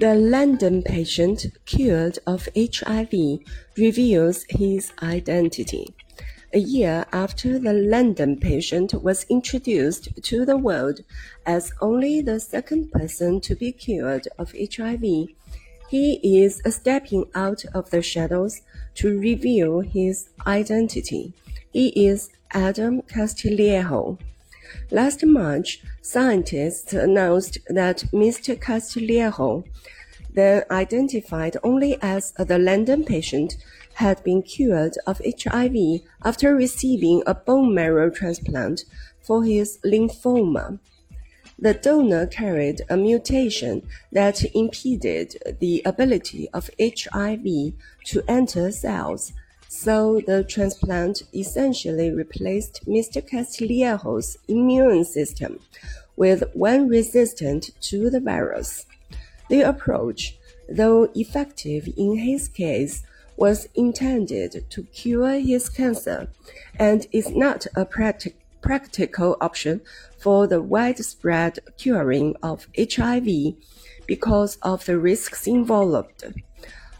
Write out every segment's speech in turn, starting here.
The London patient cured of HIV reveals his identity. A year after the London patient was introduced to the world as only the second person to be cured of HIV, he is stepping out of the shadows to reveal his identity. He is Adam Castillejo. Last March, scientists announced that Mr. Castillejo, then identified only as the London patient, had been cured of HIV after receiving a bone marrow transplant for his lymphoma. The donor carried a mutation that impeded the ability of HIV to enter cells, so the transplant essentially replaced Mr. Castillejo's immune system with one resistant to the virus. The approach, though effective in his case, was intended to cure his cancer and is not a practical practical option for the widespread curing of HIV because of the risks involved.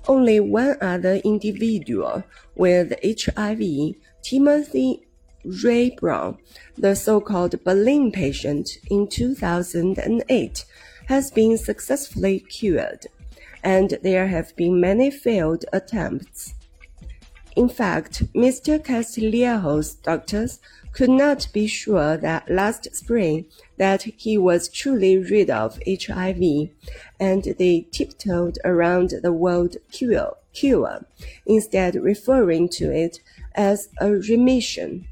Only one other individual with HIV, Timothy Ray Brown, the so-called Berlin patient in 2008, has been successfully cured, and there have been many failed attempts. In fact, Mr. Castillejo's doctors could not be sure that last spring that he was truly rid of HIV, and they tiptoed around the word cure, cure, instead referring to it as a remission.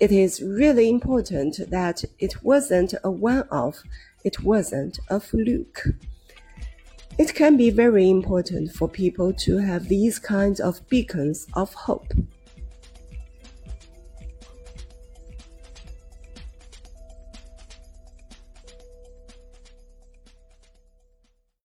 It is really important that it wasn't a one-off, it wasn't a fluke. It can be very important for people to have these kinds of beacons of hope.